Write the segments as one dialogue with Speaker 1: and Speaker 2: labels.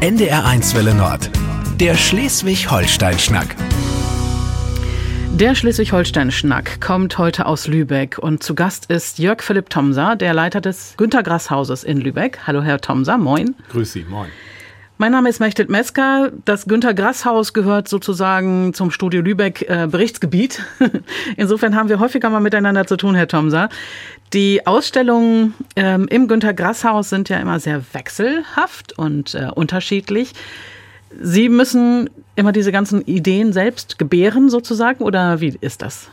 Speaker 1: NDR1 Welle Nord. Der Schleswig-Holstein-Schnack.
Speaker 2: Der Schleswig-Holstein-Schnack kommt heute aus Lübeck und zu Gast ist Jörg Philipp Thomser, der Leiter des Günter Grass Hauses in Lübeck. Hallo Herr Thomser, moin.
Speaker 3: Grüß Sie, moin.
Speaker 2: Mein Name ist Mechthild Mesker. Das Günter Grass Haus gehört sozusagen zum Studio Lübeck äh, Berichtsgebiet. Insofern haben wir häufiger mal miteinander zu tun, Herr Thomser. Die Ausstellungen ähm, im Günter Grass Haus sind ja immer sehr wechselhaft und äh, unterschiedlich. Sie müssen immer diese ganzen Ideen selbst gebären sozusagen oder wie ist das?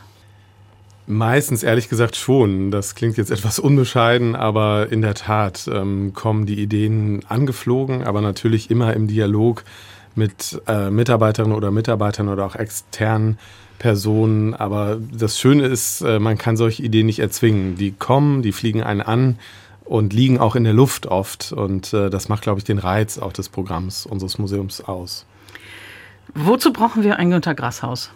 Speaker 3: Meistens ehrlich gesagt schon. Das klingt jetzt etwas unbescheiden, aber in der Tat ähm, kommen die Ideen angeflogen, aber natürlich immer im Dialog mit äh, Mitarbeiterinnen oder Mitarbeitern oder auch externen Personen. Aber das Schöne ist, äh, man kann solche Ideen nicht erzwingen. Die kommen, die fliegen einen an und liegen auch in der Luft oft. Und äh, das macht, glaube ich, den Reiz auch des Programms unseres Museums aus.
Speaker 2: Wozu brauchen wir ein Günter Grass Haus?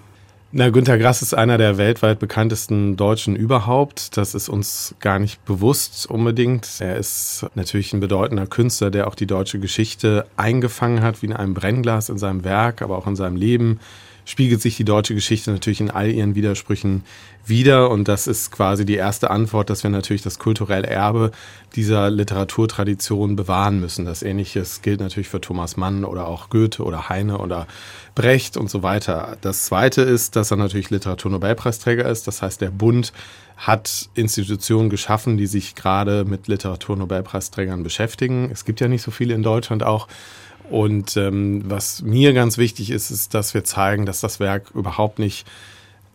Speaker 3: Na, Günter Grass ist einer der weltweit bekanntesten Deutschen überhaupt. Das ist uns gar nicht bewusst unbedingt. Er ist natürlich ein bedeutender Künstler, der auch die deutsche Geschichte eingefangen hat, wie in einem Brennglas in seinem Werk, aber auch in seinem Leben spiegelt sich die deutsche Geschichte natürlich in all ihren Widersprüchen wieder. Und das ist quasi die erste Antwort, dass wir natürlich das kulturelle Erbe dieser Literaturtradition bewahren müssen. Das Ähnliches gilt natürlich für Thomas Mann oder auch Goethe oder Heine oder Brecht und so weiter. Das Zweite ist, dass er natürlich Literaturnobelpreisträger ist. Das heißt, der Bund hat Institutionen geschaffen, die sich gerade mit Literaturnobelpreisträgern beschäftigen. Es gibt ja nicht so viele in Deutschland auch. Und ähm, was mir ganz wichtig ist, ist, dass wir zeigen, dass das Werk überhaupt nicht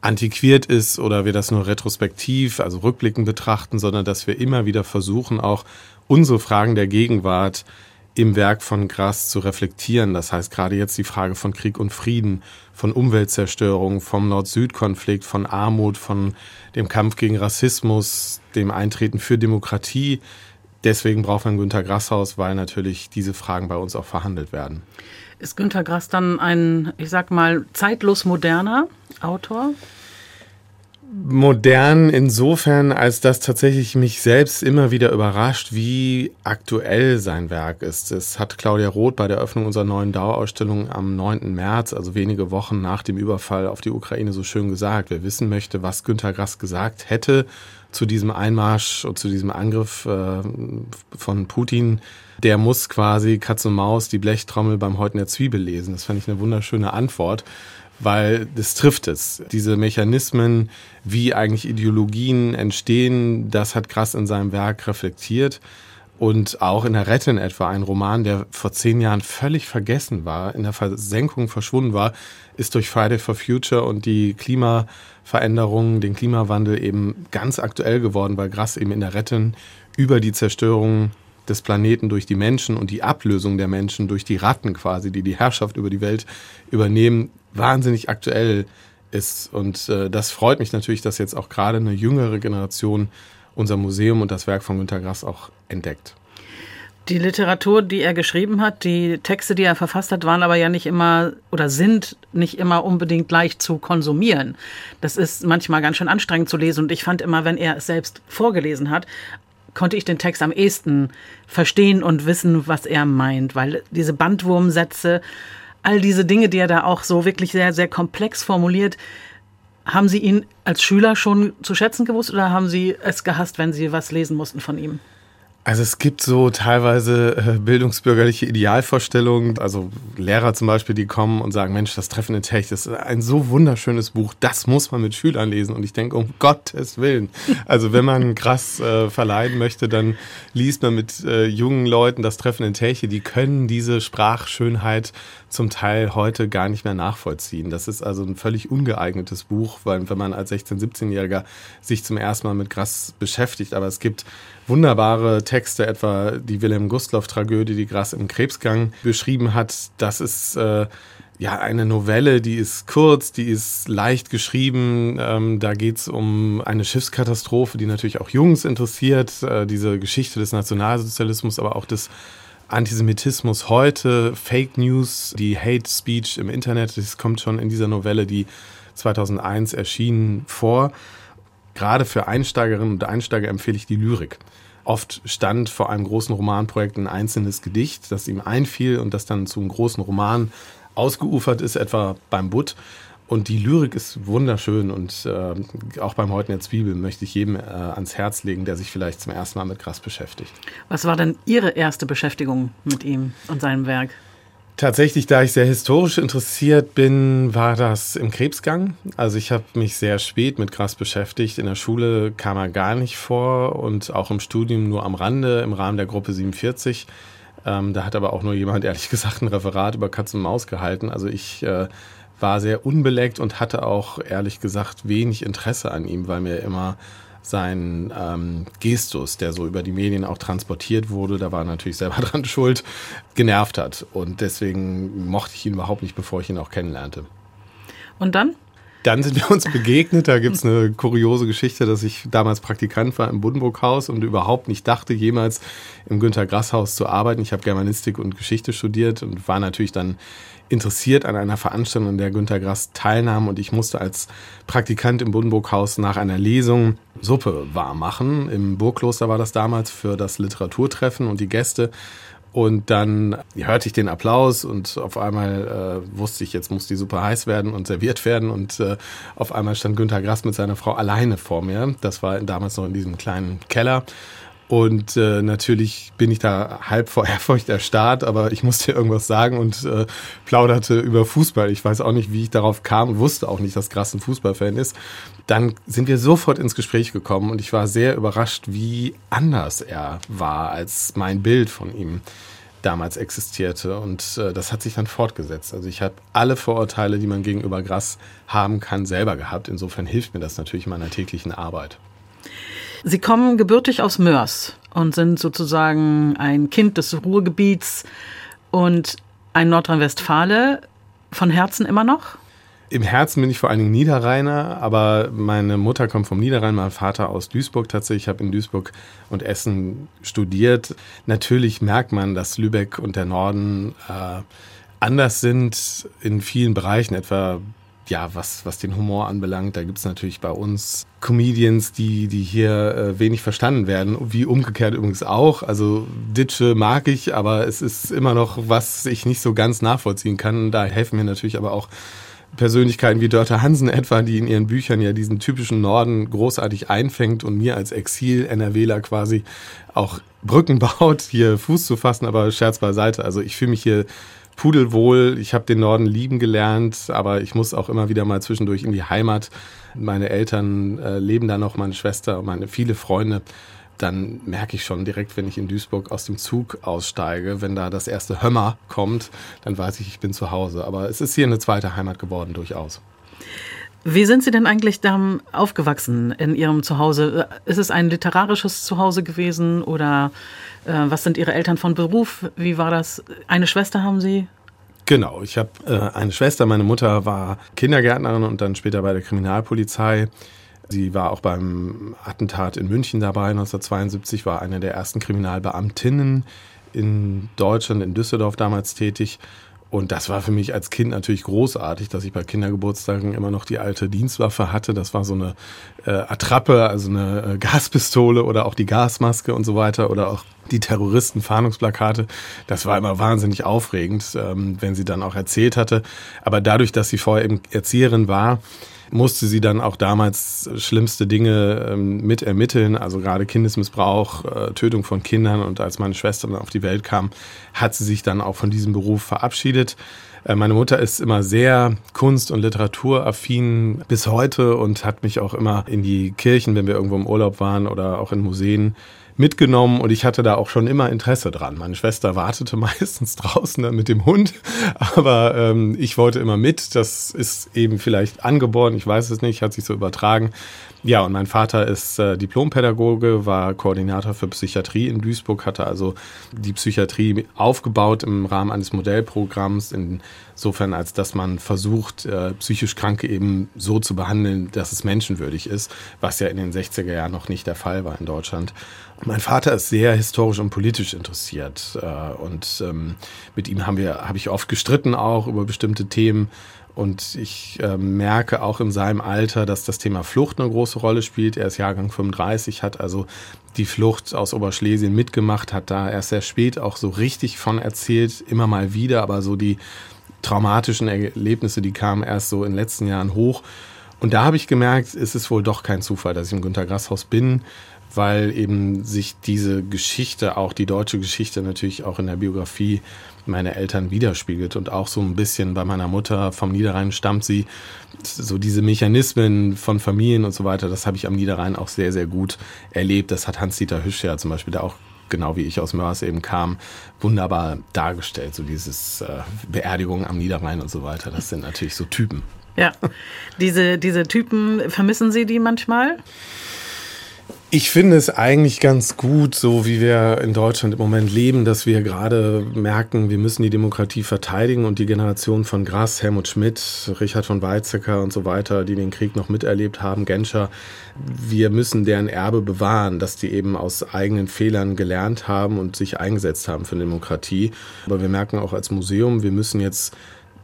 Speaker 3: antiquiert ist oder wir das nur retrospektiv, also rückblickend betrachten, sondern dass wir immer wieder versuchen, auch unsere Fragen der Gegenwart im Werk von Grass zu reflektieren. Das heißt gerade jetzt die Frage von Krieg und Frieden, von Umweltzerstörung, vom Nord-Süd-Konflikt, von Armut, von dem Kampf gegen Rassismus, dem Eintreten für Demokratie. Deswegen braucht man Günter Grasshaus, weil natürlich diese Fragen bei uns auch verhandelt werden.
Speaker 2: Ist Günter Grass dann ein, ich sag mal, zeitlos moderner Autor?
Speaker 3: modern insofern, als dass tatsächlich mich selbst immer wieder überrascht, wie aktuell sein Werk ist. Es hat Claudia Roth bei der Eröffnung unserer neuen Dauerausstellung am 9. März, also wenige Wochen nach dem Überfall auf die Ukraine, so schön gesagt. Wer wissen möchte, was Günter Grass gesagt hätte zu diesem Einmarsch und zu diesem Angriff äh, von Putin, der muss quasi Katz und Maus die Blechtrommel beim Häuten der Zwiebel lesen. Das fand ich eine wunderschöne Antwort weil das trifft es. Diese Mechanismen, wie eigentlich Ideologien entstehen, das hat Grass in seinem Werk reflektiert. Und auch in der Retten etwa, ein Roman, der vor zehn Jahren völlig vergessen war, in der Versenkung verschwunden war, ist durch Friday for Future und die Klimaveränderungen, den Klimawandel eben ganz aktuell geworden, weil Grass eben in der Retten über die Zerstörung des Planeten durch die Menschen und die Ablösung der Menschen durch die Ratten quasi, die die Herrschaft über die Welt übernehmen, wahnsinnig aktuell ist. Und äh, das freut mich natürlich, dass jetzt auch gerade eine jüngere Generation unser Museum und das Werk von Günter Grass auch entdeckt.
Speaker 2: Die Literatur, die er geschrieben hat, die Texte, die er verfasst hat, waren aber ja nicht immer oder sind nicht immer unbedingt leicht zu konsumieren. Das ist manchmal ganz schön anstrengend zu lesen und ich fand immer, wenn er es selbst vorgelesen hat, konnte ich den Text am ehesten verstehen und wissen, was er meint, weil diese Bandwurmsätze all diese Dinge, die er da auch so wirklich sehr, sehr komplex formuliert, haben Sie ihn als Schüler schon zu schätzen gewusst oder haben Sie es gehasst, wenn Sie was lesen mussten von ihm?
Speaker 3: Also es gibt so teilweise äh, bildungsbürgerliche Idealvorstellungen, also Lehrer zum Beispiel, die kommen und sagen, Mensch, das Treffen in Tech, das ist ein so wunderschönes Buch, das muss man mit Schülern lesen. Und ich denke, um Gottes Willen. Also wenn man krass äh, verleiden möchte, dann liest man mit äh, jungen Leuten das Treffen in Teche, die können diese Sprachschönheit zum Teil heute gar nicht mehr nachvollziehen. Das ist also ein völlig ungeeignetes Buch, weil wenn man als 16-, 17-Jähriger sich zum ersten Mal mit Grass beschäftigt. Aber es gibt wunderbare Texte, etwa die Wilhelm Gustloff-Tragödie, die Grass im Krebsgang beschrieben hat. Das ist äh, ja eine Novelle, die ist kurz, die ist leicht geschrieben. Ähm, da geht's um eine Schiffskatastrophe, die natürlich auch Jungs interessiert. Äh, diese Geschichte des Nationalsozialismus, aber auch des Antisemitismus heute, Fake News, die Hate Speech im Internet, das kommt schon in dieser Novelle, die 2001 erschien, vor. Gerade für Einsteigerinnen und Einsteiger empfehle ich die Lyrik. Oft stand vor einem großen Romanprojekt ein einzelnes Gedicht, das ihm einfiel und das dann zu einem großen Roman ausgeufert ist, etwa beim Butt. Und die Lyrik ist wunderschön und äh, auch beim Häuten der Zwiebel möchte ich jedem äh, ans Herz legen, der sich vielleicht zum ersten Mal mit Grass beschäftigt.
Speaker 2: Was war denn Ihre erste Beschäftigung mit ihm und seinem Werk?
Speaker 3: Tatsächlich, da ich sehr historisch interessiert bin, war das im Krebsgang. Also ich habe mich sehr spät mit Grass beschäftigt. In der Schule kam er gar nicht vor und auch im Studium nur am Rande im Rahmen der Gruppe 47. Ähm, da hat aber auch nur jemand, ehrlich gesagt, ein Referat über Katz und Maus gehalten. Also ich äh, war sehr unbeleckt und hatte auch, ehrlich gesagt, wenig Interesse an ihm, weil mir immer sein ähm, Gestus, der so über die Medien auch transportiert wurde, da war er natürlich selber dran schuld, genervt hat. Und deswegen mochte ich ihn überhaupt nicht, bevor ich ihn auch kennenlernte.
Speaker 2: Und dann?
Speaker 3: Dann sind wir uns begegnet. Da gibt es eine kuriose Geschichte, dass ich damals Praktikant war im Buddenburg-Haus und überhaupt nicht dachte, jemals im Günter Grass-Haus zu arbeiten. Ich habe Germanistik und Geschichte studiert und war natürlich dann interessiert an einer Veranstaltung, an der Günter Grass teilnahm. Und ich musste als Praktikant im Buddenburg-Haus nach einer Lesung Suppe warm machen. Im Burgkloster war das damals für das Literaturtreffen und die Gäste. Und dann hörte ich den Applaus und auf einmal äh, wusste ich, jetzt muss die Suppe heiß werden und serviert werden. Und äh, auf einmal stand Günter Grass mit seiner Frau alleine vor mir. Das war damals noch in diesem kleinen Keller. Und äh, natürlich bin ich da halb vor Ehrfurcht erstarrt, aber ich musste irgendwas sagen und äh, plauderte über Fußball. Ich weiß auch nicht, wie ich darauf kam wusste auch nicht, dass Grass ein Fußballfan ist. Dann sind wir sofort ins Gespräch gekommen und ich war sehr überrascht, wie anders er war, als mein Bild von ihm damals existierte. Und äh, das hat sich dann fortgesetzt. Also ich habe alle Vorurteile, die man gegenüber Grass haben kann, selber gehabt. Insofern hilft mir das natürlich in meiner täglichen Arbeit.
Speaker 2: Sie kommen gebürtig aus Mörs und sind sozusagen ein Kind des Ruhrgebiets und ein Nordrhein-Westfale von Herzen immer noch?
Speaker 3: Im Herzen bin ich vor allen Dingen Niederrheiner, aber meine Mutter kommt vom Niederrhein, mein Vater aus Duisburg tatsächlich. Ich habe in Duisburg und Essen studiert. Natürlich merkt man, dass Lübeck und der Norden äh, anders sind in vielen Bereichen, etwa ja, was, was den Humor anbelangt, da gibt es natürlich bei uns Comedians, die, die hier äh, wenig verstanden werden, wie umgekehrt übrigens auch. Also Ditsche mag ich, aber es ist immer noch, was ich nicht so ganz nachvollziehen kann. Da helfen mir natürlich aber auch Persönlichkeiten wie Dörte Hansen etwa, die in ihren Büchern ja diesen typischen Norden großartig einfängt und mir als Exil-NRWler quasi auch Brücken baut, hier Fuß zu fassen, aber Scherz beiseite. Also ich fühle mich hier pudelwohl. Ich habe den Norden lieben gelernt, aber ich muss auch immer wieder mal zwischendurch in die Heimat. Meine Eltern äh, leben da noch, meine Schwester, meine viele Freunde. Dann merke ich schon direkt, wenn ich in Duisburg aus dem Zug aussteige, wenn da das erste Hömmer kommt, dann weiß ich, ich bin zu Hause. Aber es ist hier eine zweite Heimat geworden, durchaus.
Speaker 2: Wie sind Sie denn eigentlich da aufgewachsen in Ihrem Zuhause? Ist es ein literarisches Zuhause gewesen oder äh, was sind Ihre Eltern von Beruf? Wie war das? Eine Schwester haben Sie?
Speaker 3: Genau, ich habe äh, eine Schwester. Meine Mutter war Kindergärtnerin und dann später bei der Kriminalpolizei. Sie war auch beim Attentat in München dabei 1972, war eine der ersten Kriminalbeamtinnen in Deutschland, in Düsseldorf damals tätig und das war für mich als Kind natürlich großartig, dass ich bei Kindergeburtstagen immer noch die alte Dienstwaffe hatte. Das war so eine äh, Attrappe, also eine äh, Gaspistole oder auch die Gasmaske und so weiter oder auch die Terroristen-Fahndungsplakate. Das war immer wahnsinnig aufregend, ähm, wenn sie dann auch erzählt hatte. Aber dadurch, dass sie vorher eben Erzieherin war, musste sie dann auch damals schlimmste Dinge ähm, mit ermitteln, also gerade Kindesmissbrauch, äh, Tötung von Kindern. Und als meine Schwester dann auf die Welt kam, hat sie sich dann auch von diesem Beruf verabschiedet. Äh, meine Mutter ist immer sehr kunst- und literaturaffin bis heute und hat mich auch immer in die Kirchen, wenn wir irgendwo im Urlaub waren oder auch in Museen mitgenommen und ich hatte da auch schon immer Interesse dran. Meine Schwester wartete meistens draußen mit dem Hund, aber ähm, ich wollte immer mit. Das ist eben vielleicht angeboren, ich weiß es nicht, hat sich so übertragen. Ja, und mein Vater ist äh, Diplompädagoge, war Koordinator für Psychiatrie in Duisburg, hatte also die Psychiatrie aufgebaut im Rahmen eines Modellprogramms, insofern als dass man versucht, äh, psychisch Kranke eben so zu behandeln, dass es menschenwürdig ist, was ja in den 60er Jahren noch nicht der Fall war in Deutschland. Mein Vater ist sehr historisch und politisch interessiert äh, und ähm, mit ihm haben wir habe ich oft gestritten auch über bestimmte Themen Und ich äh, merke auch in seinem Alter, dass das Thema Flucht eine große Rolle spielt. Er ist Jahrgang 35, hat also die Flucht aus Oberschlesien mitgemacht, hat da erst sehr spät auch so richtig von erzählt, immer mal wieder, aber so die traumatischen Erlebnisse, die kamen erst so in den letzten Jahren hoch. Und da habe ich gemerkt, es ist wohl doch kein Zufall, dass ich im Günter Grass Haus bin, weil eben sich diese Geschichte, auch die deutsche Geschichte natürlich auch in der Biografie meiner Eltern widerspiegelt und auch so ein bisschen bei meiner Mutter vom Niederrhein stammt sie, so diese Mechanismen von Familien und so weiter, das habe ich am Niederrhein auch sehr, sehr gut erlebt. Das hat Hans-Dieter Hüsch ja zum Beispiel da auch genau wie ich aus Mörs eben kam, wunderbar dargestellt. So dieses äh, Beerdigung am Niederrhein und so weiter. Das sind natürlich so Typen.
Speaker 2: Ja, diese, diese Typen, vermissen Sie die manchmal?
Speaker 3: Ich finde es eigentlich ganz gut, so wie wir in Deutschland im Moment leben, dass wir gerade merken, wir müssen die Demokratie verteidigen und die Generation von Grass, Helmut Schmidt, Richard von Weizsäcker und so weiter, die den Krieg noch miterlebt haben, Genscher, wir müssen deren Erbe bewahren, dass die eben aus eigenen Fehlern gelernt haben und sich eingesetzt haben für Demokratie. Aber wir merken auch als Museum, wir müssen jetzt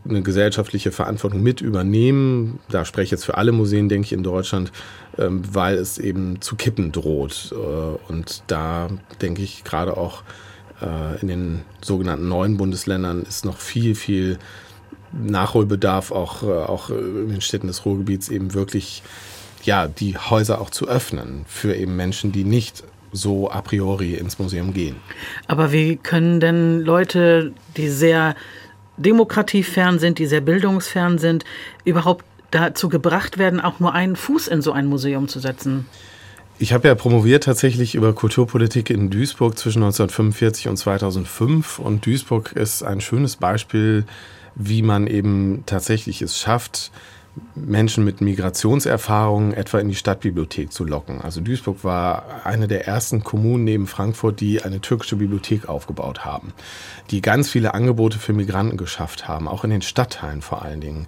Speaker 3: eine gesellschaftliche Verantwortung mit übernehmen. Da spreche ich jetzt für alle Museen, denke ich, in Deutschland, ähm, weil es eben zu kippen droht. Äh, und da denke ich gerade auch äh, in den sogenannten neuen Bundesländern ist noch viel, viel Nachholbedarf, auch, äh, auch in den Städten des Ruhrgebiets eben wirklich, ja, die Häuser auch zu öffnen für eben Menschen, die nicht so a priori ins Museum gehen.
Speaker 2: Aber wie können denn Leute, die sehr demokratiefern sind, die sehr bildungsfern sind, überhaupt dazu gebracht werden, auch nur einen Fuß in so ein Museum zu setzen?
Speaker 3: Ich habe ja promoviert tatsächlich über Kulturpolitik in Duisburg zwischen 1945 und 2005 und Duisburg ist ein schönes Beispiel, wie man eben tatsächlich es schafft, Menschen mit Migrationserfahrungen etwa in die Stadtbibliothek zu locken. Also Duisburg war eine der ersten Kommunen neben Frankfurt, die eine türkische Bibliothek aufgebaut haben, die ganz viele Angebote für Migranten geschafft haben, auch in den Stadtteilen vor allen Dingen.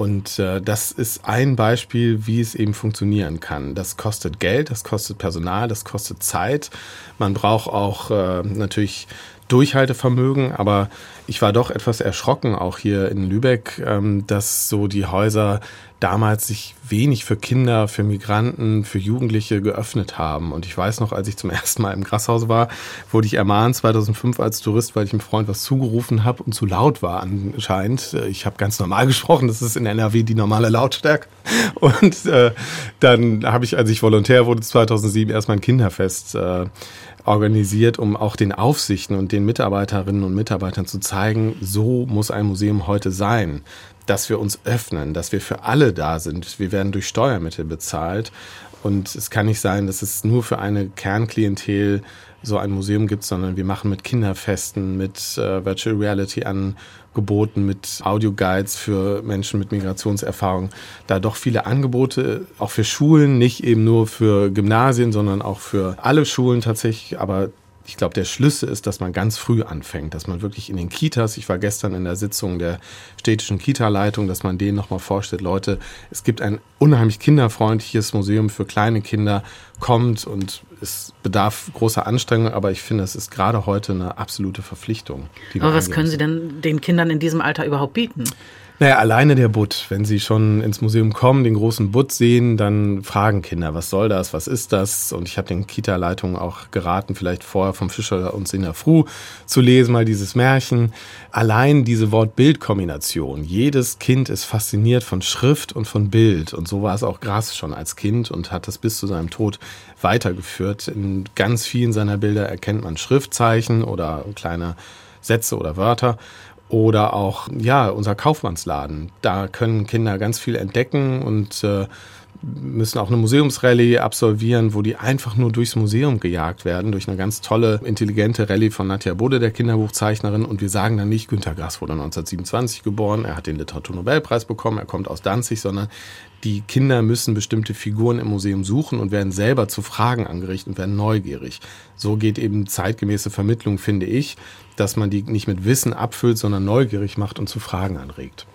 Speaker 3: Und äh, das ist ein Beispiel, wie es eben funktionieren kann. Das kostet Geld, das kostet Personal, das kostet Zeit. Man braucht auch äh, natürlich Durchhaltevermögen, aber ich war doch etwas erschrocken, auch hier in Lübeck, ähm, dass so die Häuser damals sich wenig für Kinder, für Migranten, für Jugendliche geöffnet haben. Und ich weiß noch, als ich zum ersten Mal im Grasshaus war, wurde ich ermahnt 2005 als Tourist, weil ich einem Freund was zugerufen habe und zu laut war anscheinend. Ich habe ganz normal gesprochen, das ist in NRW die normale Lautstärke. Und äh, dann habe ich, als ich Volontär wurde 2007, erstmal ein Kinderfest äh, organisiert, um auch den Aufsichten und den Mitarbeiterinnen und Mitarbeitern zu zeigen, so muss ein Museum heute sein, dass wir uns öffnen, dass wir für alle da sind. Wir werden durch Steuermittel bezahlt und es kann nicht sein, dass es nur für eine Kernklientel so ein Museum gibt, sondern wir machen mit Kinderfesten, mit äh, Virtual Reality Angeboten, mit Audioguides für Menschen mit Migrationserfahrung, da doch viele Angebote, auch für Schulen, nicht eben nur für Gymnasien, sondern auch für alle Schulen tatsächlich, aber ich glaube, der Schlüssel ist, dass man ganz früh anfängt, dass man wirklich in den Kitas, ich war gestern in der Sitzung der städtischen Kita-Leitung, dass man denen nochmal vorstellt, Leute, es gibt ein unheimlich kinderfreundliches Museum für kleine Kinder, kommt und es bedarf großer Anstrengung, aber ich finde, es ist gerade heute eine absolute Verpflichtung.
Speaker 2: aber was können Sie denn den Kindern in diesem Alter überhaupt bieten?
Speaker 3: Naja, alleine der Butt. Wenn Sie schon ins Museum kommen, den großen Butt sehen, dann fragen Kinder, was soll das, was ist das? Und ich habe den Kita-Leitungen auch geraten, vielleicht vorher vom Fischer und Sinner Fru zu lesen, mal dieses Märchen. Allein diese Wort-Bild-Kombination. Jedes Kind ist fasziniert von Schrift und von Bild. Und so war es auch Grass schon als Kind und hat das bis zu seinem Tod weitergeführt. In ganz vielen seiner Bilder erkennt man Schriftzeichen oder kleine Sätze oder Wörter oder auch, ja, unser Kaufmannsladen. Da können Kinder ganz viel entdecken und äh, müssen auch eine Museumsrallye absolvieren, wo die einfach nur durchs Museum gejagt werden, durch eine ganz tolle, intelligente Rallye von Nadja Bode, der Kinderbuchzeichnerin. Und wir sagen dann nicht, Günter Grass wurde 1927 geboren, er hat den Literaturnobelpreis bekommen, er kommt aus Danzig, sondern die Kinder müssen bestimmte Figuren im Museum suchen und werden selber zu Fragen angerichtet und werden neugierig. So geht eben zeitgemäße Vermittlung, finde ich, dass man die nicht mit Wissen abfüllt, sondern neugierig macht und zu Fragen anregt.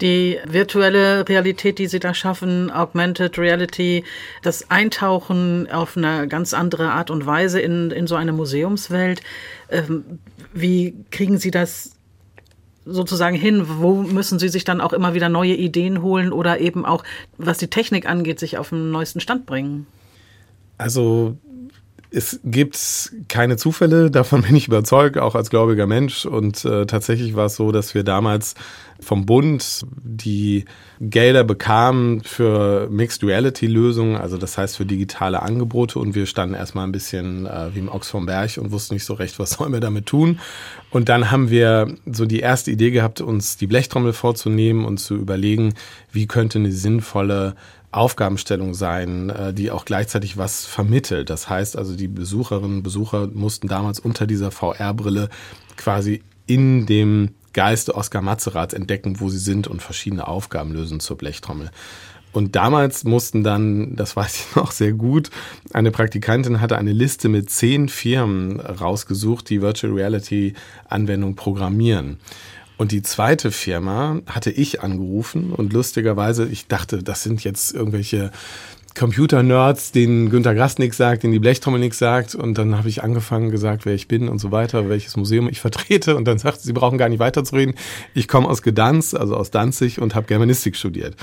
Speaker 2: Die virtuelle Realität, die Sie da schaffen, Augmented Reality, das Eintauchen auf eine ganz andere Art und Weise in, in so eine Museumswelt, ähm, wie kriegen Sie das sozusagen hin? Wo müssen Sie sich dann auch immer wieder neue Ideen holen oder eben auch, was die Technik angeht, sich auf den neuesten Stand bringen?
Speaker 3: Also es gibt keine Zufälle, davon bin ich überzeugt, auch als gläubiger Mensch. Und äh, tatsächlich war es so, dass wir damals vom Bund die Gelder bekamen für Mixed Reality Lösungen, also das heißt für digitale Angebote. Und wir standen erstmal ein bisschen äh, wie im Ochs vom Berg und wussten nicht so recht, was sollen wir damit tun. Und dann haben wir so die erste Idee gehabt, uns die Blechtrommel vorzunehmen und zu überlegen, wie könnte eine sinnvolle Aufgabenstellung sein, äh, die auch gleichzeitig was vermittelt. Das heißt also, die Besucherinnen und Besucher mussten damals unter dieser VR-Brille quasi in dem Geiste Oskar Matzerath entdecken, wo sie sind und verschiedene Aufgaben lösen zur Blechtrommel. Und damals mussten dann, das weiß ich noch sehr gut, eine Praktikantin hatte eine Liste mit zehn Firmen rausgesucht, die Virtual Reality Anwendung programmieren. Und die zweite Firma hatte ich angerufen und lustigerweise, ich dachte, das sind jetzt irgendwelche Computer-Nerds, denen Günter Grass nichts sagt, denen die Blechtrommel nichts sagt. Und dann habe ich angefangen, gesagt, wer ich bin und so weiter, welches Museum ich vertrete. Und dann sagte sie, brauchen gar nicht weiterzureden. Ich komme aus Gedanz, also aus Danzig und habe Germanistik studiert.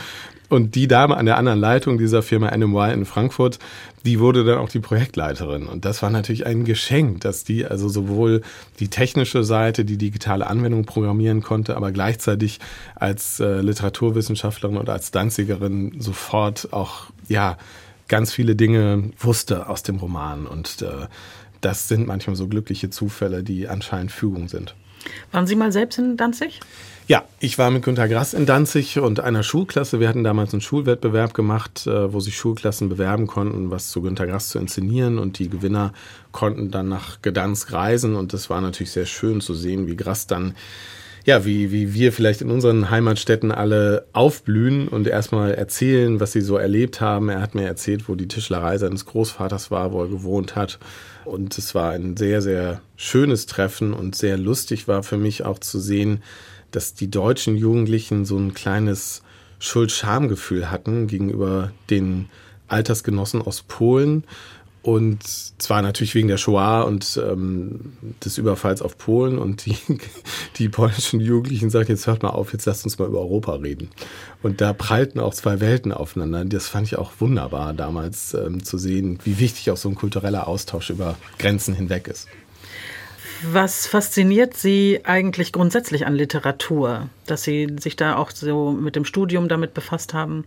Speaker 3: Und die Dame an der anderen Leitung dieser Firma NMY in Frankfurt, die wurde dann auch die Projektleiterin. Und das war natürlich ein Geschenk, dass die also sowohl die technische Seite, die digitale Anwendung programmieren konnte, aber gleichzeitig als äh, Literaturwissenschaftlerin und als Danzigerin sofort auch, ja, ganz viele Dinge wusste aus dem Roman. Und äh, das sind manchmal so glückliche Zufälle, die anscheinend Fügung sind.
Speaker 2: Waren Sie mal selbst in Danzig?
Speaker 3: Ja, ich war mit Günter Grass in Danzig und einer Schulklasse. Wir hatten damals einen Schulwettbewerb gemacht, äh, wo sich Schulklassen bewerben konnten, was zu Günter Grass zu inszenieren. Und die Gewinner konnten dann nach Gdansk reisen. Und das war natürlich sehr schön zu sehen, wie Grass dann ja, wie, wie wir vielleicht in unseren Heimatstädten alle aufblühen und erstmal erzählen, was sie so erlebt haben. Er hat mir erzählt, wo die Tischlerei seines Großvaters war, wo er gewohnt hat. Und es war ein sehr, sehr schönes Treffen und sehr lustig war für mich auch zu sehen, dass die deutschen Jugendlichen so ein kleines Schuld-Scham-Gefühl hatten gegenüber den Altersgenossen aus Polen. Und zwar natürlich wegen der Shoah und ähm, des Überfalls auf Polen. Und die, die polnischen Jugendlichen sagten, jetzt hört mal auf, jetzt lasst uns mal über Europa reden. Und da prallten auch zwei Welten aufeinander. Das fand ich auch wunderbar damals ähm, zu sehen, wie wichtig auch so ein kultureller Austausch über Grenzen hinweg ist.
Speaker 2: Was fasziniert Sie eigentlich grundsätzlich an Literatur, dass Sie sich da auch so mit dem Studium damit befasst haben?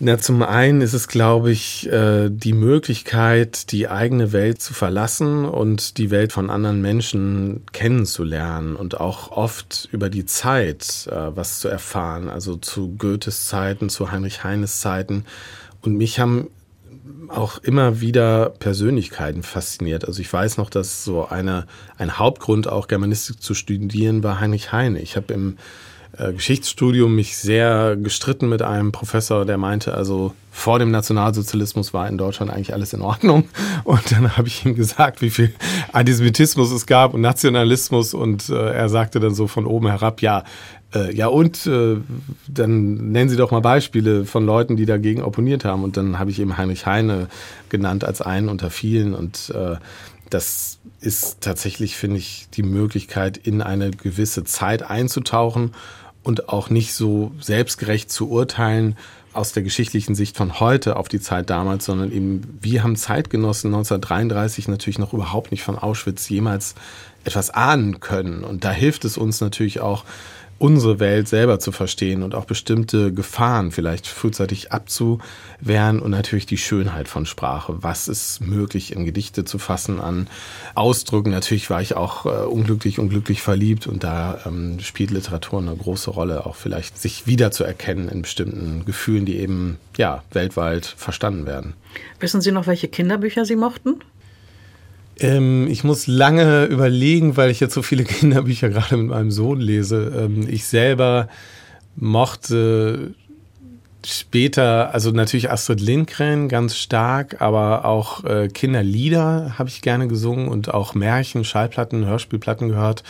Speaker 3: Na, zum einen ist es, glaube ich, äh, die Möglichkeit, die eigene Welt zu verlassen und die Welt von anderen Menschen kennenzulernen und auch oft über die Zeit äh, was zu erfahren, also zu Goethes Zeiten, zu Heinrich Heines Zeiten. Und mich haben auch immer wieder Persönlichkeiten fasziniert. Also ich weiß noch, dass so eine, ein Hauptgrund auch Germanistik zu studieren war Heinrich Heine. Ich habe im äh, Geschichtsstudium mich sehr gestritten mit einem Professor, der meinte, also vor dem Nationalsozialismus war in Deutschland eigentlich alles in Ordnung. Und dann habe ich ihm gesagt, wie viel Antisemitismus es gab und Nationalismus. Und äh, er sagte dann so von oben herab, ja, äh, ja und äh, dann nennen Sie doch mal Beispiele von Leuten, die dagegen opponiert haben. Und dann habe ich eben Heinrich Heine genannt als einen unter vielen. Und äh, das ist tatsächlich, finde ich, die Möglichkeit, in eine gewisse Zeit einzutauchen und auch nicht so selbstgerecht zu urteilen aus der geschichtlichen Sicht von heute auf die Zeit damals, sondern eben wir haben Zeitgenossen 1933 natürlich noch überhaupt nicht von Auschwitz jemals etwas ahnen können. Und da hilft es uns natürlich auch, unsere Welt selber zu verstehen und auch bestimmte Gefahren vielleicht frühzeitig abzuwehren und natürlich die Schönheit von Sprache. Was ist möglich in Gedichte zu fassen an Ausdrücken? Natürlich war ich auch äh, unglücklich, unglücklich verliebt und da ähm, spielt Literatur eine große Rolle, auch vielleicht sich wiederzuerkennen in bestimmten Gefühlen, die eben ja weltweit verstanden werden.
Speaker 2: Wissen Sie noch, welche Kinderbücher Sie mochten?
Speaker 3: Ähm, ich muss lange überlegen, weil ich jetzt so viele Kinderbücher gerade mit meinem Sohn lese. Ähm, ich selber mochte später, also natürlich Astrid Lindgren ganz stark, aber auch äh, Kinderlieder habe ich gerne gesungen und auch Märchen, Schallplatten, Hörspielplatten gehört.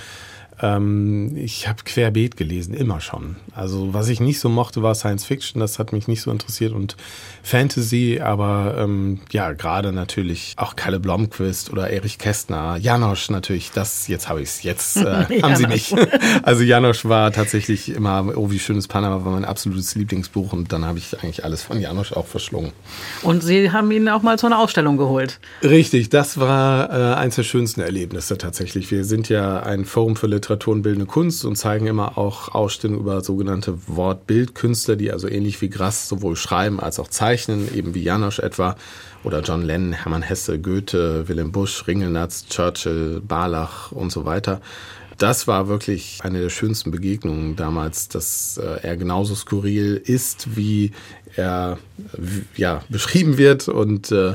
Speaker 3: Ähm, ich habe querbeet gelesen, immer schon. Also was ich nicht so mochte, war Science Fiction, das hat mich nicht so interessiert und Fantasy, aber ähm, ja, gerade natürlich auch Kalle Blomqvist oder Erich Kästner, Janosch natürlich, das, jetzt habe ich es, jetzt äh, haben sie mich. Also Janosch war tatsächlich immer, oh wie schönes Panama war mein absolutes Lieblingsbuch und dann habe ich eigentlich alles von Janosch auch verschlungen.
Speaker 2: Und Sie haben ihn auch mal zu einer Ausstellung geholt.
Speaker 3: Richtig, das war äh, eins der schönsten Erlebnisse tatsächlich. Wir sind ja ein Forum für Literatur und bildende Kunst und zeigen immer auch Ausstellungen über sogenannte Wort-Bild-Künstler, die also ähnlich wie Grass sowohl schreiben als auch zeichnen, eben wie Janosch etwa oder John Lennon, Hermann Hesse, Goethe, Willem Busch, Ringelnatz, Churchill, Barlach und so weiter. Das war wirklich eine der schönsten Begegnungen damals, dass äh, er genauso skurril ist, wie er ja, beschrieben wird und äh,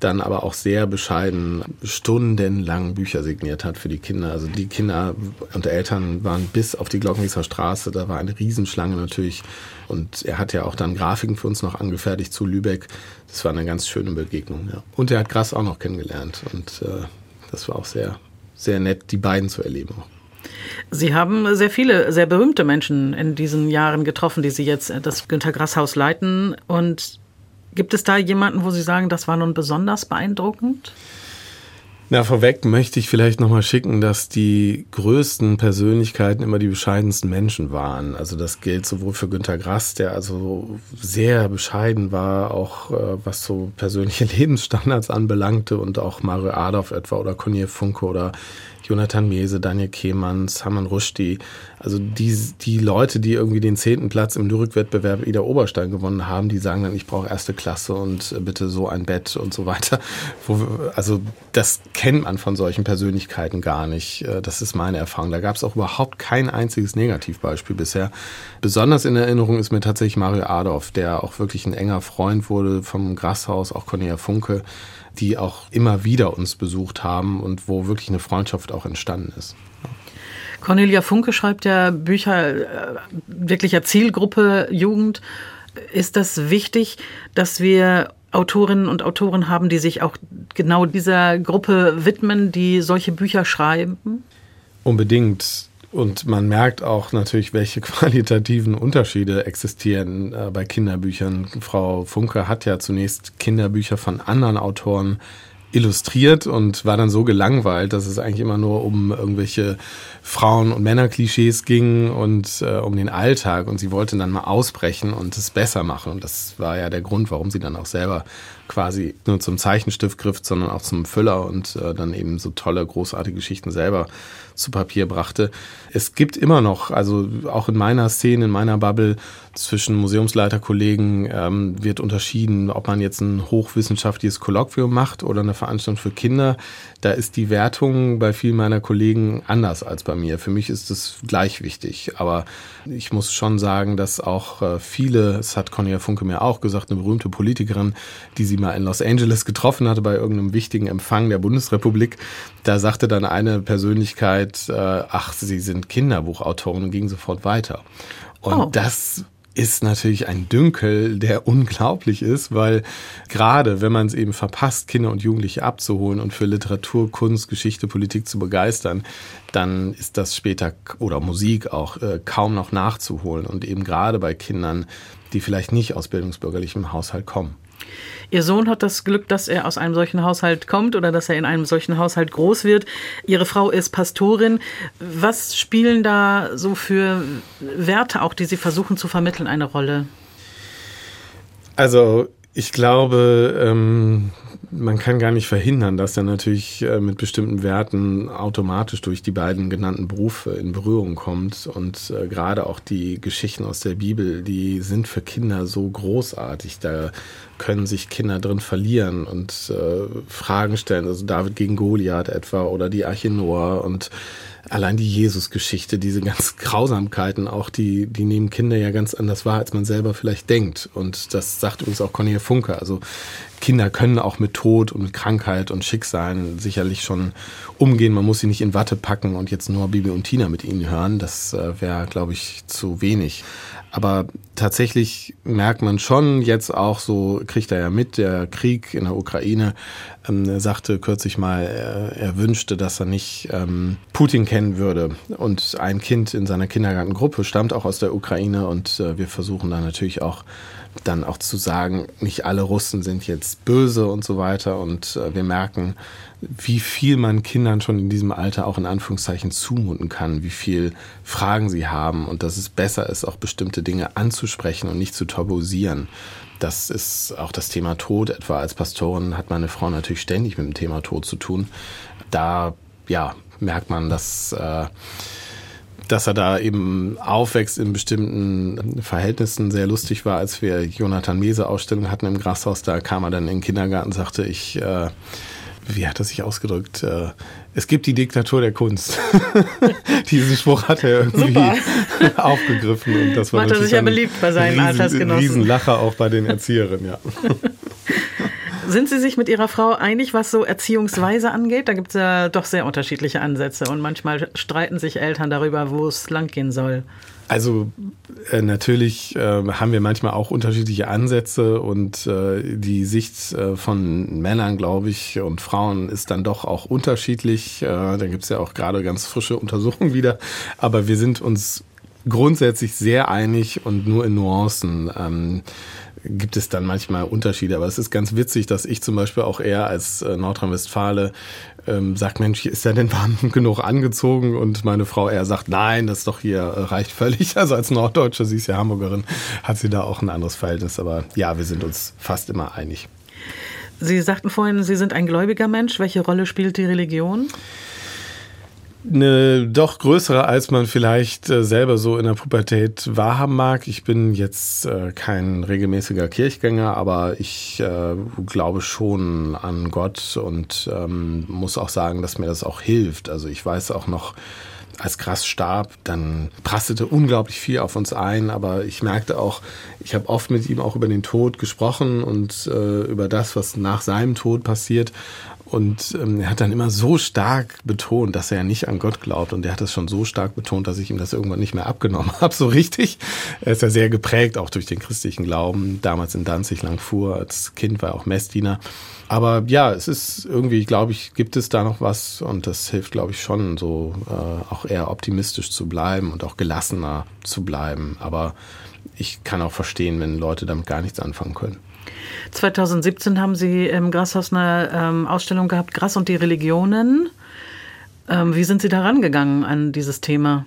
Speaker 3: dann aber auch sehr bescheiden stundenlang Bücher signiert hat für die Kinder. Also die Kinder und Eltern waren bis auf die Glockenwieser Straße, da war eine Riesenschlange natürlich. Und er hat ja auch dann Grafiken für uns noch angefertigt zu Lübeck. Das war eine ganz schöne Begegnung. Ja. Und er hat Grass auch noch kennengelernt. Und äh, das war auch sehr, sehr nett, die beiden zu erleben.
Speaker 2: Sie haben sehr viele, sehr berühmte Menschen in diesen Jahren getroffen, die Sie jetzt das Günter Grass Haus leiten. Und Gibt es da jemanden, wo Sie sagen, das war nun besonders beeindruckend?
Speaker 3: Na, vorweg möchte ich vielleicht nochmal schicken, dass die größten Persönlichkeiten immer die bescheidensten Menschen waren. Also das gilt sowohl für Günter Grass, der also sehr bescheiden war, auch äh, was so persönliche Lebensstandards anbelangte und auch Mario Adolf etwa oder Cornier Funke oder Jonathan Mese, Daniel Kehmann, Saman Rushdie, also die, die Leute, die irgendwie den zehnten Platz im Lyrikwettbewerb Ida Oberstein gewonnen haben, die sagen dann, ich brauche erste Klasse und bitte so ein Bett und so weiter. also das kennt man von solchen Persönlichkeiten gar nicht. Äh, das ist meine Erfahrung. Da gab es auch überhaupt kein einziges Negativbeispiel bisher. Besonders in Erinnerung ist mir tatsächlich Mario Adolf, der auch wirklich ein enger Freund wurde vom Grashaus, auch Cornelia Funke die auch immer wieder uns besucht haben und wo wirklich eine Freundschaft auch entstanden ist.
Speaker 2: Cornelia Funke schreibt ja Bücher äh, wirklicher Zielgruppe Jugend. Ist das wichtig, dass wir Autorinnen und Autoren haben, die sich auch genau dieser Gruppe widmen, die solche Bücher schreiben?
Speaker 3: Unbedingt. Und man merkt auch natürlich, welche qualitativen Unterschiede existieren äh, bei Kinderbüchern. Frau Funke hat ja zunächst Kinderbücher von anderen Autoren illustriert und war dann so gelangweilt, dass es eigentlich immer nur um irgendwelche Frauen- und Männerklischees ging und äh, um den Alltag. Und sie wollte dann mal ausbrechen und es besser machen. Und das war ja der Grund, warum sie dann auch selber quasi nur zum Zeichenstift griff, sondern auch zum Füller und äh, dann eben so tolle, großartige Geschichten selber zu Papier brachte. Es gibt immer noch, also auch in meiner Szene, in meiner Bubble zwischen Museumsleiterkollegen ähm, wird unterschieden, ob man jetzt ein hochwissenschaftliches Kolloquium macht oder eine Veranstaltung für Kinder. Da ist die Wertung bei vielen meiner Kollegen anders als bei mir. Für mich ist es gleich wichtig. Aber ich muss schon sagen, dass auch äh, viele, es hat Cornelia Funke mir auch gesagt, eine berühmte Politikerin, die sie mal in Los Angeles getroffen hatte bei irgendeinem wichtigen Empfang der Bundesrepublik, da sagte dann eine Persönlichkeit, äh, ach, sie sind Kinderbuchautorin und ging sofort weiter. Und oh. das ist natürlich ein Dünkel, der unglaublich ist, weil gerade wenn man es eben verpasst, Kinder und Jugendliche abzuholen und für Literatur, Kunst, Geschichte, Politik zu begeistern, dann ist das später oder Musik auch äh, kaum noch nachzuholen und eben gerade bei Kindern, die vielleicht nicht aus bildungsbürgerlichem Haushalt kommen.
Speaker 2: Ihr Sohn hat das Glück, dass er aus einem solchen Haushalt kommt oder dass er in einem solchen Haushalt groß wird. Ihre Frau ist Pastorin. Was spielen da so für Werte auch, die Sie versuchen zu vermitteln, eine Rolle?
Speaker 3: Also ich glaube, ähm, man kann gar nicht verhindern, dass er natürlich äh, mit bestimmten Werten automatisch durch die beiden genannten Berufe in Berührung kommt. Und äh, gerade auch die Geschichten aus der Bibel, die sind für Kinder so großartig. Da können sich Kinder drin verlieren und äh, Fragen stellen. Also David gegen Goliath etwa oder die Arche Noah und allein die Jesus-Geschichte, diese ganz Grausamkeiten auch, die, die nehmen Kinder ja ganz anders wahr, als man selber vielleicht denkt. Und das sagt uns auch Cornelia Funke. Also Kinder können auch mit Tod und mit Krankheit und Schicksalen sicherlich schon umgehen. Man muss sie nicht in Watte packen und jetzt nur Bibi und Tina mit ihnen hören. Das äh, wäre, glaube ich, zu wenig. Aber tatsächlich merkt man schon jetzt auch so, kriegt er ja mit, der Krieg in der Ukraine, ähm, sagte kürzlich mal, er, er, wünschte, dass er nicht ähm, Putin kennen würde. Und ein Kind in seiner Kindergartengruppe stammt auch aus der Ukraine und äh, wir versuchen da natürlich auch dann auch zu sagen, nicht alle Russen sind jetzt böse und so weiter. Und äh, wir merken, wie viel man Kindern schon in diesem Alter auch in Anführungszeichen zumuten kann, wie viel Fragen sie haben und dass es besser ist, auch bestimmte Dinge anzusprechen und nicht zu tabuisieren. Das ist auch das Thema Tod. Etwa als Pastorin hat meine Frau natürlich ständig mit dem Thema Tod zu tun. Da ja, merkt man, dass äh, dass er da eben aufwächst in bestimmten Verhältnissen. Sehr lustig war, als wir Jonathan Mese Ausstellung hatten im Grashaus, da kam er dann in den Kindergarten und sagte, ich, äh, wie hat er sich ausgedrückt? Äh, es gibt die Diktatur der Kunst. Diesen Spruch hat er irgendwie aufgegriffen und das war
Speaker 2: Macht er sich ja beliebt bei seinen Riesen, Altersgenossen.
Speaker 3: Riesenlacher auch bei den Erzieherinnen, ja.
Speaker 2: Sind Sie sich mit Ihrer Frau einig, was so Erziehungsweise angeht? Da gibt es ja doch sehr unterschiedliche Ansätze und manchmal streiten sich Eltern darüber, wo es langgehen soll.
Speaker 3: Also äh, natürlich äh, haben wir manchmal auch unterschiedliche Ansätze und äh, die Sicht äh, von Männern, glaube ich, und Frauen ist dann doch auch unterschiedlich. Äh, da gibt es ja auch gerade ganz frische Untersuchungen wieder. Aber wir sind uns grundsätzlich sehr einig und nur in Nuancen. Ähm, gibt es dann manchmal Unterschiede. Aber es ist ganz witzig, dass ich zum Beispiel auch eher als äh, Nordrhein-Westfale ähm, sagt, Mensch, ist der denn warm genug angezogen? Und meine Frau eher sagt, nein, das doch hier äh, reicht völlig. Also als Norddeutsche, sie ist ja Hamburgerin, hat sie da auch ein anderes Verhältnis. Aber ja, wir sind uns fast immer einig.
Speaker 2: Sie sagten vorhin, Sie sind ein gläubiger Mensch. Welche Rolle spielt die Religion?
Speaker 3: Eine doch größere, als man vielleicht äh, selber so in der Pubertät wahrhaben mag. Ich bin jetzt äh, kein regelmäßiger Kirchgänger, aber ich äh, glaube schon an Gott und ähm, muss auch sagen, dass mir das auch hilft. Also ich weiß auch noch, als Krass starb, dann prasselte unglaublich viel auf uns ein, aber ich merkte auch, ich habe oft mit ihm auch über den Tod gesprochen und äh, über das, was nach seinem Tod passiert. Und ähm, er hat dann immer so stark betont, dass er nicht an Gott glaubt. Und er hat das schon so stark betont, dass ich ihm das irgendwann nicht mehr abgenommen habe, so richtig. Er ist ja sehr geprägt, auch durch den christlichen Glauben. Damals in Danzig lang fuhr, als Kind war er auch Messdiener. Aber ja, es ist irgendwie, glaube ich, gibt es da noch was und das hilft, glaube ich, schon, so äh, auch eher optimistisch zu bleiben und auch gelassener zu bleiben. Aber ich kann auch verstehen, wenn Leute damit gar nichts anfangen können.
Speaker 2: 2017 haben Sie im Grashaus eine ähm, Ausstellung gehabt, Gras und die Religionen. Ähm, wie sind Sie da rangegangen an dieses Thema?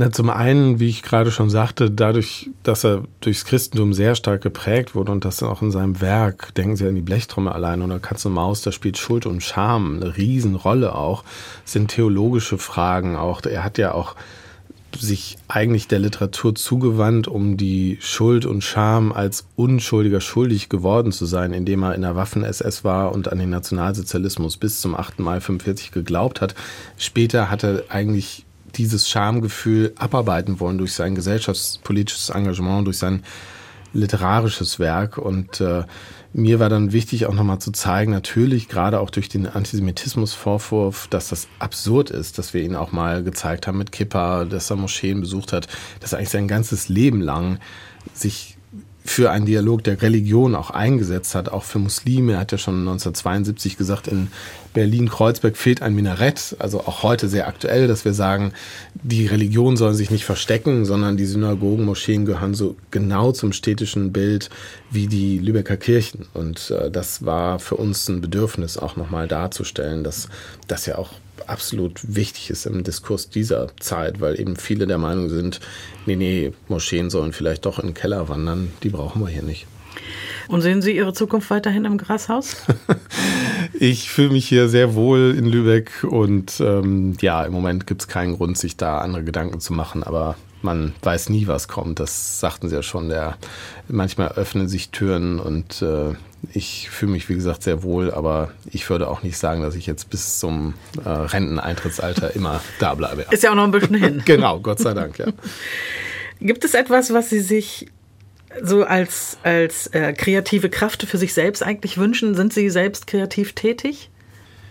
Speaker 3: Na, zum einen, wie ich gerade schon sagte, dadurch, dass er durchs Christentum sehr stark geprägt wurde und das auch in seinem Werk, denken Sie an die Blechtrommel allein oder Katze und Maus, da spielt Schuld und Scham eine Riesenrolle auch, sind theologische Fragen auch. Er hat ja auch sich eigentlich der Literatur zugewandt, um die Schuld und Scham als Unschuldiger schuldig geworden zu sein, indem er in der Waffen-SS war und an den Nationalsozialismus bis zum 8. Mai 45 geglaubt hat. Später hat er eigentlich dieses Schamgefühl abarbeiten wollen durch sein gesellschaftspolitisches Engagement, durch sein literarisches Werk und äh, mir war dann wichtig, auch nochmal zu zeigen, natürlich gerade auch durch den Antisemitismusvorwurf, dass das absurd ist, dass wir ihn auch mal gezeigt haben mit Kippa, dass er Moscheen besucht hat, dass er eigentlich sein ganzes Leben lang sich für einen Dialog der Religion auch eingesetzt hat, auch für Muslime. Er hat ja schon 1972 gesagt, in Berlin-Kreuzberg fehlt ein Minarett, also auch heute sehr aktuell, dass wir sagen, die Religion soll sich nicht verstecken, sondern die Synagogen, Moscheen gehören so genau zum städtischen Bild wie die Lübecker Kirchen. Und äh, das war für uns ein Bedürfnis, auch nochmal darzustellen, dass das ja auch absolut wichtig ist im Diskurs dieser Zeit, weil eben viele der Meinung sind, nee, nee, Moscheen sollen vielleicht doch in den Keller wandern, die brauchen wir hier nicht.
Speaker 2: Und sehen Sie Ihre Zukunft weiterhin im Grashaus?
Speaker 3: ich fühle mich hier sehr wohl in Lübeck und ähm, ja, im Moment gibt es keinen Grund, sich da andere Gedanken zu machen, aber man weiß nie, was kommt. Das sagten Sie ja schon. Der, manchmal öffnen sich Türen und äh, ich fühle mich, wie gesagt, sehr wohl, aber ich würde auch nicht sagen, dass ich jetzt bis zum äh, Renteneintrittsalter immer da bleibe.
Speaker 2: Ist ja auch noch ein bisschen hin.
Speaker 3: genau, Gott sei Dank, ja.
Speaker 2: Gibt es etwas, was Sie sich so als, als äh, kreative Kraft für sich selbst eigentlich wünschen? Sind Sie selbst kreativ tätig?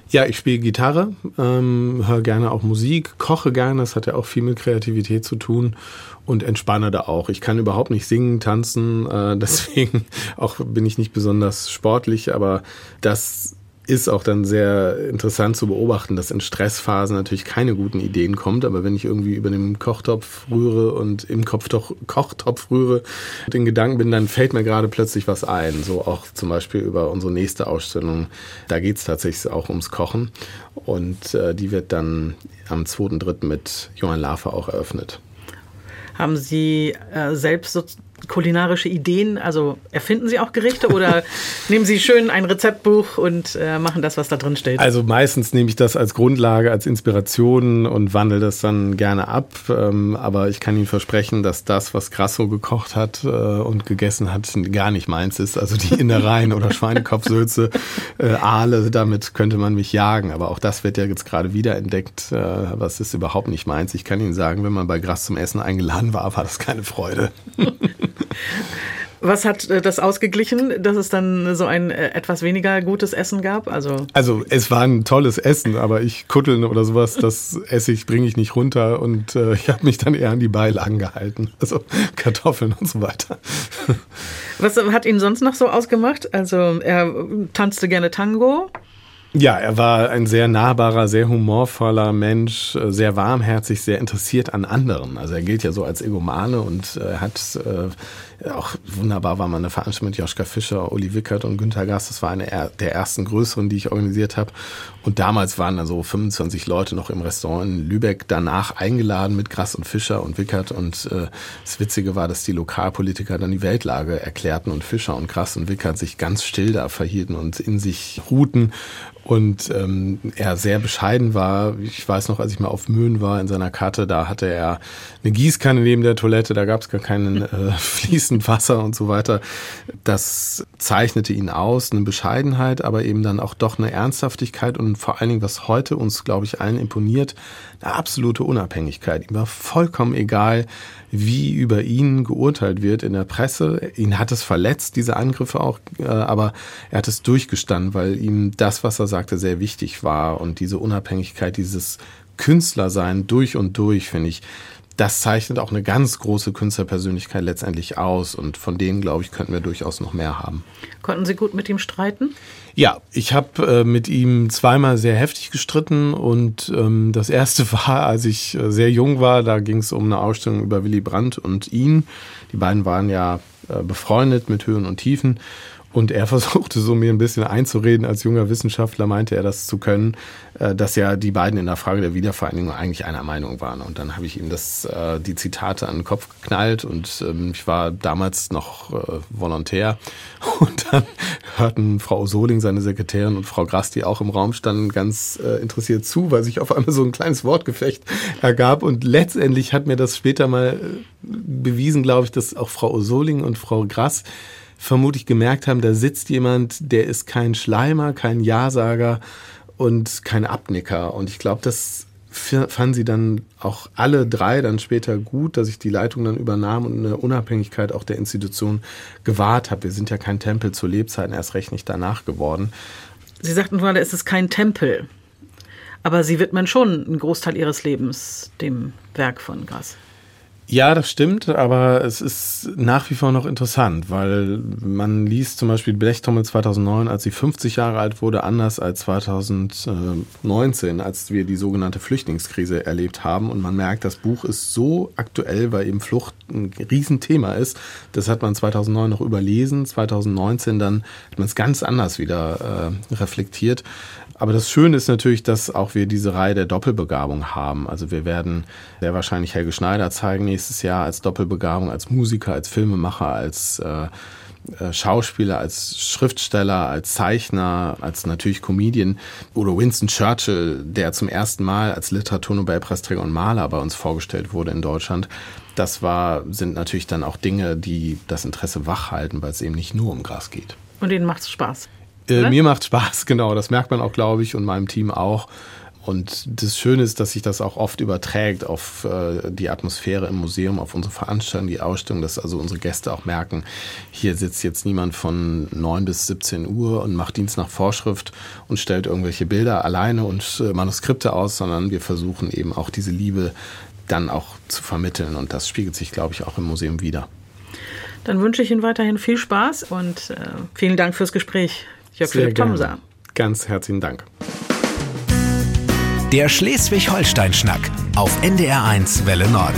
Speaker 3: Ja, ich spiele Gitarre, ähm, höre gerne auch Musik, koche gerne, das hat ja auch viel mit Kreativität zu tun und entspanne da auch. Ich kann überhaupt nicht singen, tanzen, äh, deswegen auch bin ich nicht besonders sportlich, aber das ist auch dann sehr interessant zu beobachten, dass in Stressphasen natürlich keine guten Ideen kommt, aber wenn ich irgendwie über den Kochtopf rühre und im Kopftopf, Kochtopf rühre, den Gedanken bin, dann fällt mir gerade plötzlich was ein. So auch zum Beispiel über unsere nächste Ausstellung. Da geht es tatsächlich auch ums Kochen und äh, die wird dann am 2.3. mit Johann Lafer auch eröffnet.
Speaker 2: Haben Sie äh, selbst so kulinarische Ideen? Also erfinden Sie auch Gerichte oder nehmen Sie schön ein Rezeptbuch und äh, machen das, was da drin steht?
Speaker 3: Also meistens nehme ich das als Grundlage, als Inspiration und wandle das dann gerne ab. Ähm, aber ich kann Ihnen versprechen, dass das, was Grasso gekocht hat äh, und gegessen hat, gar nicht meins ist. Also die Innereien oder Schweinekopfsülze, äh, Aale, damit könnte man mich jagen. Aber auch das wird ja jetzt gerade wieder entdeckt. Äh, es ist überhaupt nicht meins. Ich kann Ihnen sagen, wenn man bei Grass zum Essen eingeladen war, war das keine Freude.
Speaker 2: Was hat äh, das ausgeglichen, dass es dann so ein äh, etwas weniger gutes Essen gab? Also,
Speaker 3: also es war ein tolles Essen, aber ich kutteln oder sowas, das esse ich, bringe ich nicht runter und äh, ich habe mich dann eher an die Beilagen gehalten. Also Kartoffeln und so weiter.
Speaker 2: Was hat ihn sonst noch so ausgemacht? Also er tanzte gerne Tango.
Speaker 3: Ja, er war ein sehr nahbarer, sehr humorvoller Mensch, äh, sehr warmherzig, sehr interessiert an anderen. Also er gilt ja so als Egomane und äh, hat äh, auch wunderbar war mal eine Veranstaltung mit Joschka Fischer, Uli Wickert und Günter Gast. Das war eine der ersten größeren, die ich organisiert habe. Und damals waren da so 25 Leute noch im Restaurant in Lübeck danach eingeladen mit Grass und Fischer und Wickert. Und äh, das Witzige war, dass die Lokalpolitiker dann die Weltlage erklärten und Fischer und Grass und Wickert sich ganz still da verhielten und in sich ruhten und ähm, er sehr bescheiden war. Ich weiß noch, als ich mal auf Möhn war in seiner Karte, da hatte er eine Gießkanne neben der Toilette, da gab es gar keinen äh, fließend Wasser und so weiter. Das zeichnete ihn aus, eine Bescheidenheit, aber eben dann auch doch eine Ernsthaftigkeit und vor allen Dingen, was heute uns, glaube ich, allen imponiert, eine absolute Unabhängigkeit. Ihm war vollkommen egal, wie über ihn geurteilt wird in der Presse. Ihn hat es verletzt, diese Angriffe auch, äh, aber er hat es durchgestanden, weil ihm das, was er sagte, sehr wichtig war und diese Unabhängigkeit, dieses Künstlersein durch und durch, finde ich, das zeichnet auch eine ganz große Künstlerpersönlichkeit letztendlich aus. Und von denen, glaube ich, könnten wir durchaus noch mehr haben.
Speaker 2: Konnten Sie gut mit ihm streiten?
Speaker 3: Ja, ich habe äh, mit ihm zweimal sehr heftig gestritten. Und ähm, das erste war, als ich äh, sehr jung war, da ging es um eine Ausstellung über Willy Brandt und ihn. Die beiden waren ja äh, befreundet mit Höhen und Tiefen. Und er versuchte so mir ein bisschen einzureden, als junger Wissenschaftler meinte er das zu können, äh, dass ja die beiden in der Frage der Wiedervereinigung eigentlich einer Meinung waren. Und dann habe ich ihm das, äh, die Zitate an den Kopf geknallt und ähm, ich war damals noch äh, Volontär. Und dann hörten Frau Soling, seine Sekretärin und Frau Grass, die auch im Raum standen, ganz interessiert zu, weil sich auf einmal so ein kleines Wortgefecht ergab. Und letztendlich hat mir das später mal bewiesen, glaube ich, dass auch Frau Soling und Frau Grass vermutlich gemerkt haben, da sitzt jemand, der ist kein Schleimer, kein Ja-Sager und kein Abnicker. Und ich glaube, das fanden sie dann auch alle drei dann später gut, dass ich die Leitung dann übernahm und eine Unabhängigkeit auch der Institution gewahrt habe. Wir sind ja kein Tempel zu Lebzeiten, erst recht nicht danach geworden.
Speaker 2: Sie sagten gerade, es ist kein Tempel. Aber Sie widmen schon einen Großteil Ihres Lebens dem Werk von Grass.
Speaker 3: Ja, das stimmt, aber es ist nach wie vor noch interessant, weil man liest zum Beispiel Blechtrommel 2009, als sie 50 Jahre alt wurde, anders als 2019, als wir die sogenannte Flüchtlingskrise erlebt haben. Und man merkt, das Buch ist so aktuell, weil eben Flucht ein Riesenthema ist. Das hat man 2009 noch überlesen, 2019 dann hat man es ganz anders wieder äh, reflektiert. Aber das Schöne ist natürlich, dass auch wir diese Reihe der Doppelbegabung haben. Also wir werden sehr wahrscheinlich Helge Schneider zeigen nächstes Jahr als Doppelbegabung, als Musiker, als Filmemacher, als äh, äh, Schauspieler, als Schriftsteller, als Zeichner, als natürlich Comedian oder Winston Churchill, der zum ersten Mal als Literaturnobelpreisträger und Maler bei uns vorgestellt wurde in Deutschland. Das war, sind natürlich dann auch Dinge, die das Interesse wachhalten, weil es eben nicht nur um Gras geht.
Speaker 2: Und Ihnen macht es Spaß.
Speaker 3: Äh, mir macht Spaß, genau. Das merkt man auch, glaube ich, und meinem Team auch. Und das Schöne ist, dass sich das auch oft überträgt auf äh, die Atmosphäre im Museum, auf unsere Veranstaltung, die Ausstellung, dass also unsere Gäste auch merken, hier sitzt jetzt niemand von 9 bis 17 Uhr und macht Dienst nach Vorschrift und stellt irgendwelche Bilder alleine und äh, Manuskripte aus, sondern wir versuchen eben auch diese Liebe dann auch zu vermitteln. Und das spiegelt sich, glaube ich, auch im Museum wieder.
Speaker 2: Dann wünsche ich Ihnen weiterhin viel Spaß und äh, vielen Dank fürs Gespräch, Jörg Philipp Tomsa.
Speaker 3: Ganz herzlichen Dank.
Speaker 1: Der Schleswig-Holstein-Schnack auf NDR1 Welle Nord.